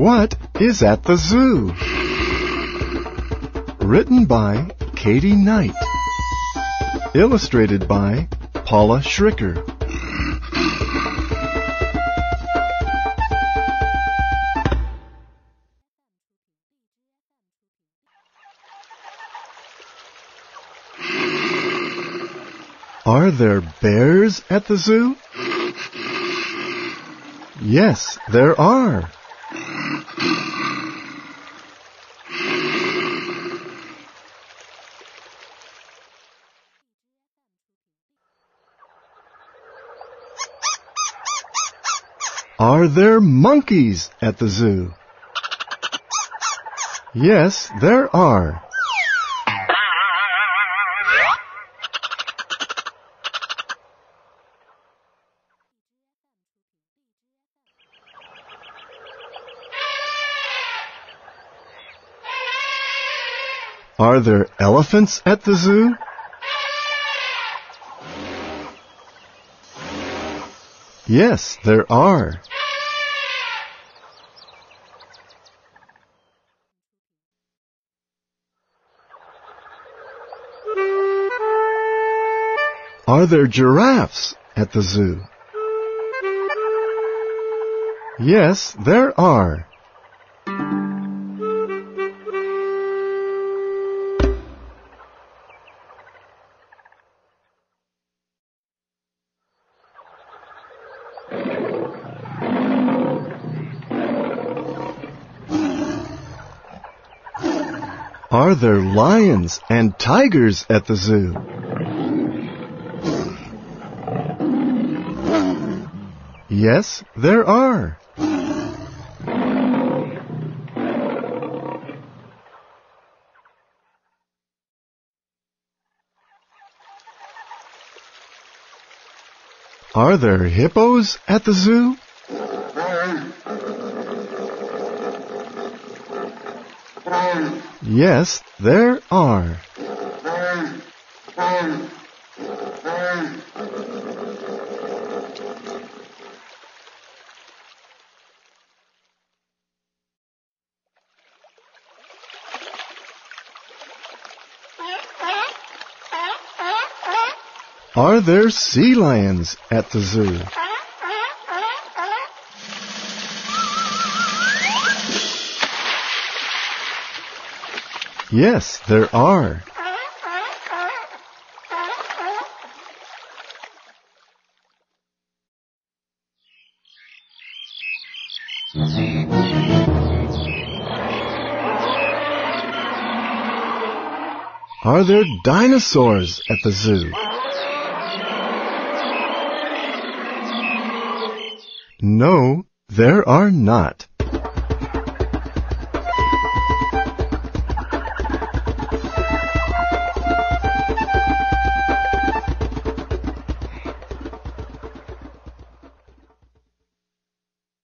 What is at the zoo? Written by Katie Knight. Illustrated by Paula Schricker. Are there bears at the zoo? Yes, there are. Are there monkeys at the zoo? Yes, there are. Are there elephants at the zoo? Yes, there are. Are there giraffes at the zoo? Yes, there are. Are there lions and tigers at the zoo? Yes, there are. Are there hippos at the zoo? Yes, there are. Are there sea lions at the zoo? Yes, there are. Are there dinosaurs at the zoo? No, there are not.